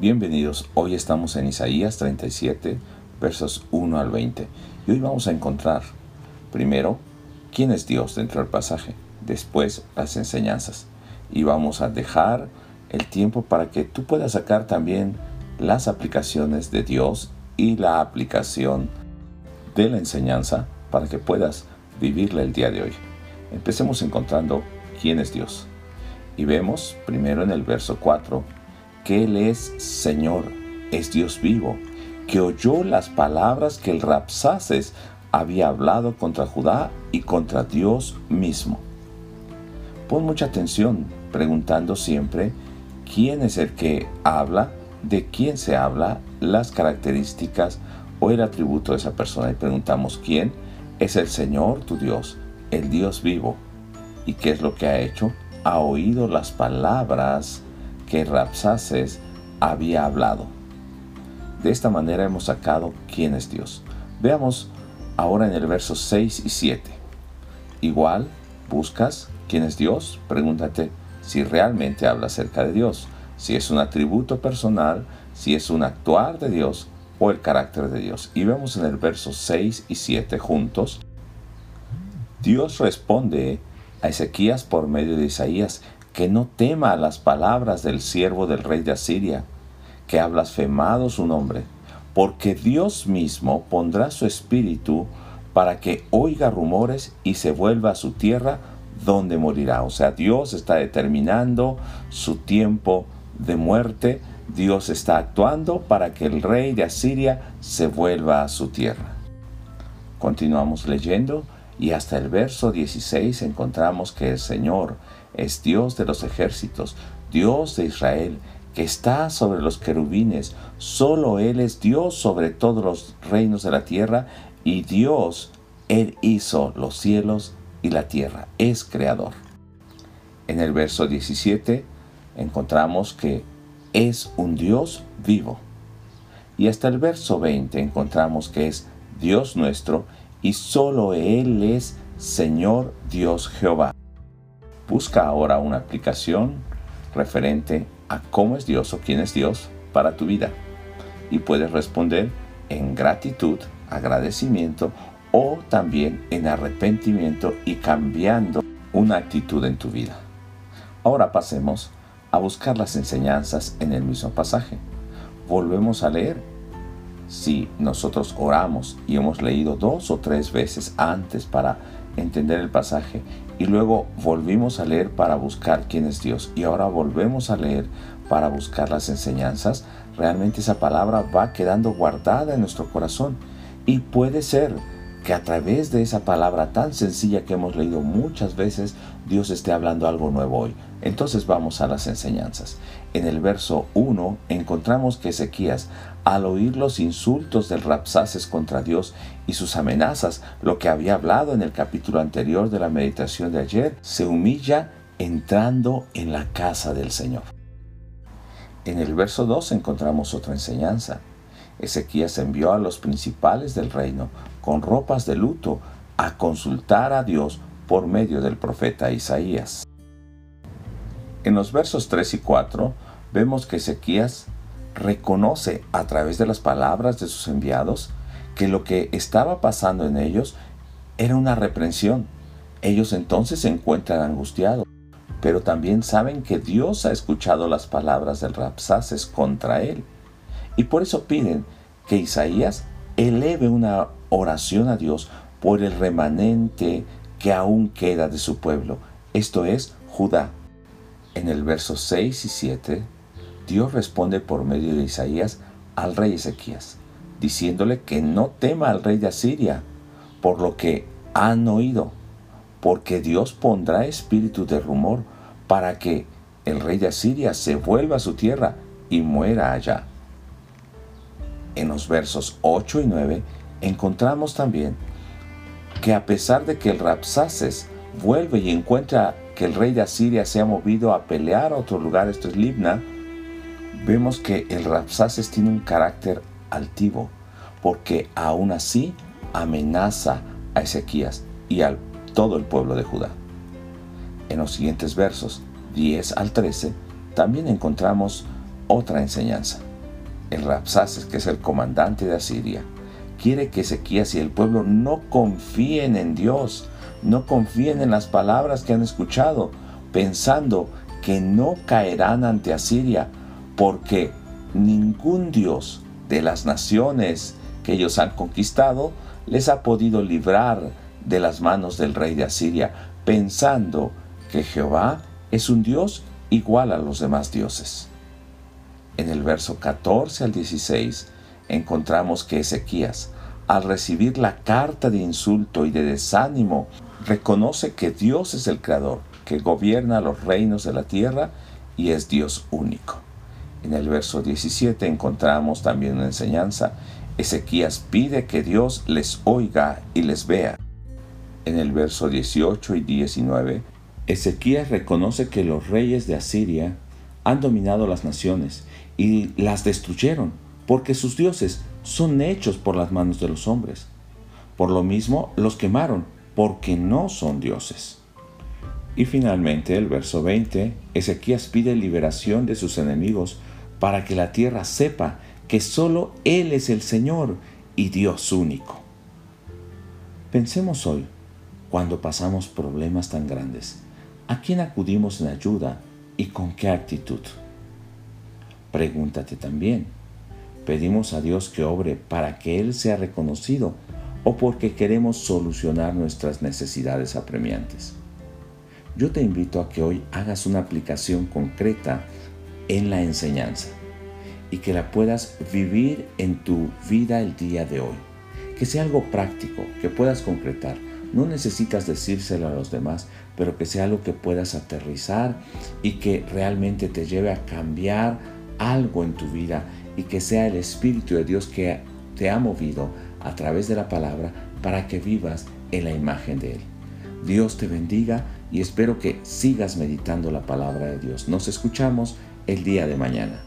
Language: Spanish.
Bienvenidos, hoy estamos en Isaías 37, versos 1 al 20. Y hoy vamos a encontrar, primero, quién es Dios dentro del pasaje, después las enseñanzas. Y vamos a dejar el tiempo para que tú puedas sacar también las aplicaciones de Dios y la aplicación de la enseñanza para que puedas vivirla el día de hoy. Empecemos encontrando quién es Dios. Y vemos primero en el verso 4 Él es Señor, es Dios vivo, que oyó las palabras que el Rapsaces había hablado contra Judá y contra Dios mismo. Pon mucha atención preguntando siempre quién es el que habla, de quién se habla, las características o el atributo de esa persona. Y preguntamos quién es el Señor tu Dios, el Dios vivo. ¿Y qué es lo que ha hecho? Ha oído las palabras que Rapsaces había hablado. De esta manera hemos sacado quién es Dios. Veamos ahora en el verso 6 y 7. Igual, buscas quién es Dios, pregúntate si realmente habla acerca de Dios, si es un atributo personal, si es un actuar de Dios o el carácter de Dios. Y vemos en el verso 6 y 7 juntos. Dios responde a Ezequías por medio de Isaías que no tema las palabras del siervo del rey de Asiria, que ha blasfemado su nombre, porque Dios mismo pondrá su espíritu para que oiga rumores y se vuelva a su tierra donde morirá. O sea, Dios está determinando su tiempo de muerte, Dios está actuando para que el rey de Asiria se vuelva a su tierra. Continuamos leyendo y hasta el verso 16 encontramos que el Señor es Dios de los ejércitos, Dios de Israel, que está sobre los querubines. Solo Él es Dios sobre todos los reinos de la tierra y Dios, Él hizo los cielos y la tierra, es creador. En el verso 17 encontramos que es un Dios vivo. Y hasta el verso 20 encontramos que es Dios nuestro y solo Él es Señor Dios Jehová. Busca ahora una aplicación referente a cómo es Dios o quién es Dios para tu vida. Y puedes responder en gratitud, agradecimiento o también en arrepentimiento y cambiando una actitud en tu vida. Ahora pasemos a buscar las enseñanzas en el mismo pasaje. Volvemos a leer si nosotros oramos y hemos leído dos o tres veces antes para entender el pasaje. Y luego volvimos a leer para buscar quién es Dios. Y ahora volvemos a leer para buscar las enseñanzas, realmente esa palabra va quedando guardada en nuestro corazón. Y puede ser que a través de esa palabra tan sencilla que hemos leído muchas veces, Dios esté hablando algo nuevo hoy. Entonces vamos a las enseñanzas. En el verso 1 encontramos que Ezequías, al oír los insultos del Rapsaces contra Dios y sus amenazas, lo que había hablado en el capítulo anterior de la meditación de ayer, se humilla entrando en la casa del Señor. En el verso 2 encontramos otra enseñanza. Ezequías envió a los principales del reino con ropas de luto a consultar a Dios por medio del profeta Isaías. En los versos 3 y 4 vemos que Ezequías reconoce a través de las palabras de sus enviados que lo que estaba pasando en ellos era una reprensión. Ellos entonces se encuentran angustiados, pero también saben que Dios ha escuchado las palabras del Rapsaces contra él. Y por eso piden que Isaías eleve una oración a Dios por el remanente que aún queda de su pueblo, esto es Judá. En el verso 6 y 7, Dios responde por medio de Isaías al rey Ezequías, diciéndole que no tema al rey de Asiria, por lo que han oído, porque Dios pondrá espíritu de rumor para que el rey de Asiria se vuelva a su tierra y muera allá. En los versos 8 y 9 encontramos también que a pesar de que el Rapsaces vuelve y encuentra que el rey de Asiria se ha movido a pelear a otro lugar, esto es Libna, vemos que el Rapsaces tiene un carácter altivo, porque aún así amenaza a Ezequías y a todo el pueblo de Judá. En los siguientes versos, 10 al 13, también encontramos otra enseñanza. El Rapsaces, que es el comandante de Asiria, quiere que Ezequías y el pueblo no confíen en Dios, no confíen en las palabras que han escuchado, pensando que no caerán ante Asiria, porque ningún Dios de las naciones que ellos han conquistado les ha podido librar de las manos del rey de Asiria, pensando que Jehová es un Dios igual a los demás dioses. En el verso 14 al 16 encontramos que Ezequías, al recibir la carta de insulto y de desánimo, reconoce que Dios es el Creador, que gobierna los reinos de la tierra y es Dios único. En el verso 17 encontramos también una enseñanza. Ezequías pide que Dios les oiga y les vea. En el verso 18 y 19, Ezequías reconoce que los reyes de Asiria han dominado las naciones y las destruyeron, porque sus dioses son hechos por las manos de los hombres. Por lo mismo los quemaron, porque no son dioses. Y finalmente el verso 20, Ezequías pide liberación de sus enemigos para que la tierra sepa que solo Él es el Señor y Dios único. Pensemos hoy, cuando pasamos problemas tan grandes, ¿a quién acudimos en ayuda y con qué actitud? Pregúntate también, ¿pedimos a Dios que obre para que Él sea reconocido o porque queremos solucionar nuestras necesidades apremiantes? Yo te invito a que hoy hagas una aplicación concreta en la enseñanza y que la puedas vivir en tu vida el día de hoy. Que sea algo práctico, que puedas concretar. No necesitas decírselo a los demás, pero que sea algo que puedas aterrizar y que realmente te lleve a cambiar algo en tu vida y que sea el Espíritu de Dios que te ha movido a través de la palabra para que vivas en la imagen de Él. Dios te bendiga y espero que sigas meditando la palabra de Dios. Nos escuchamos el día de mañana.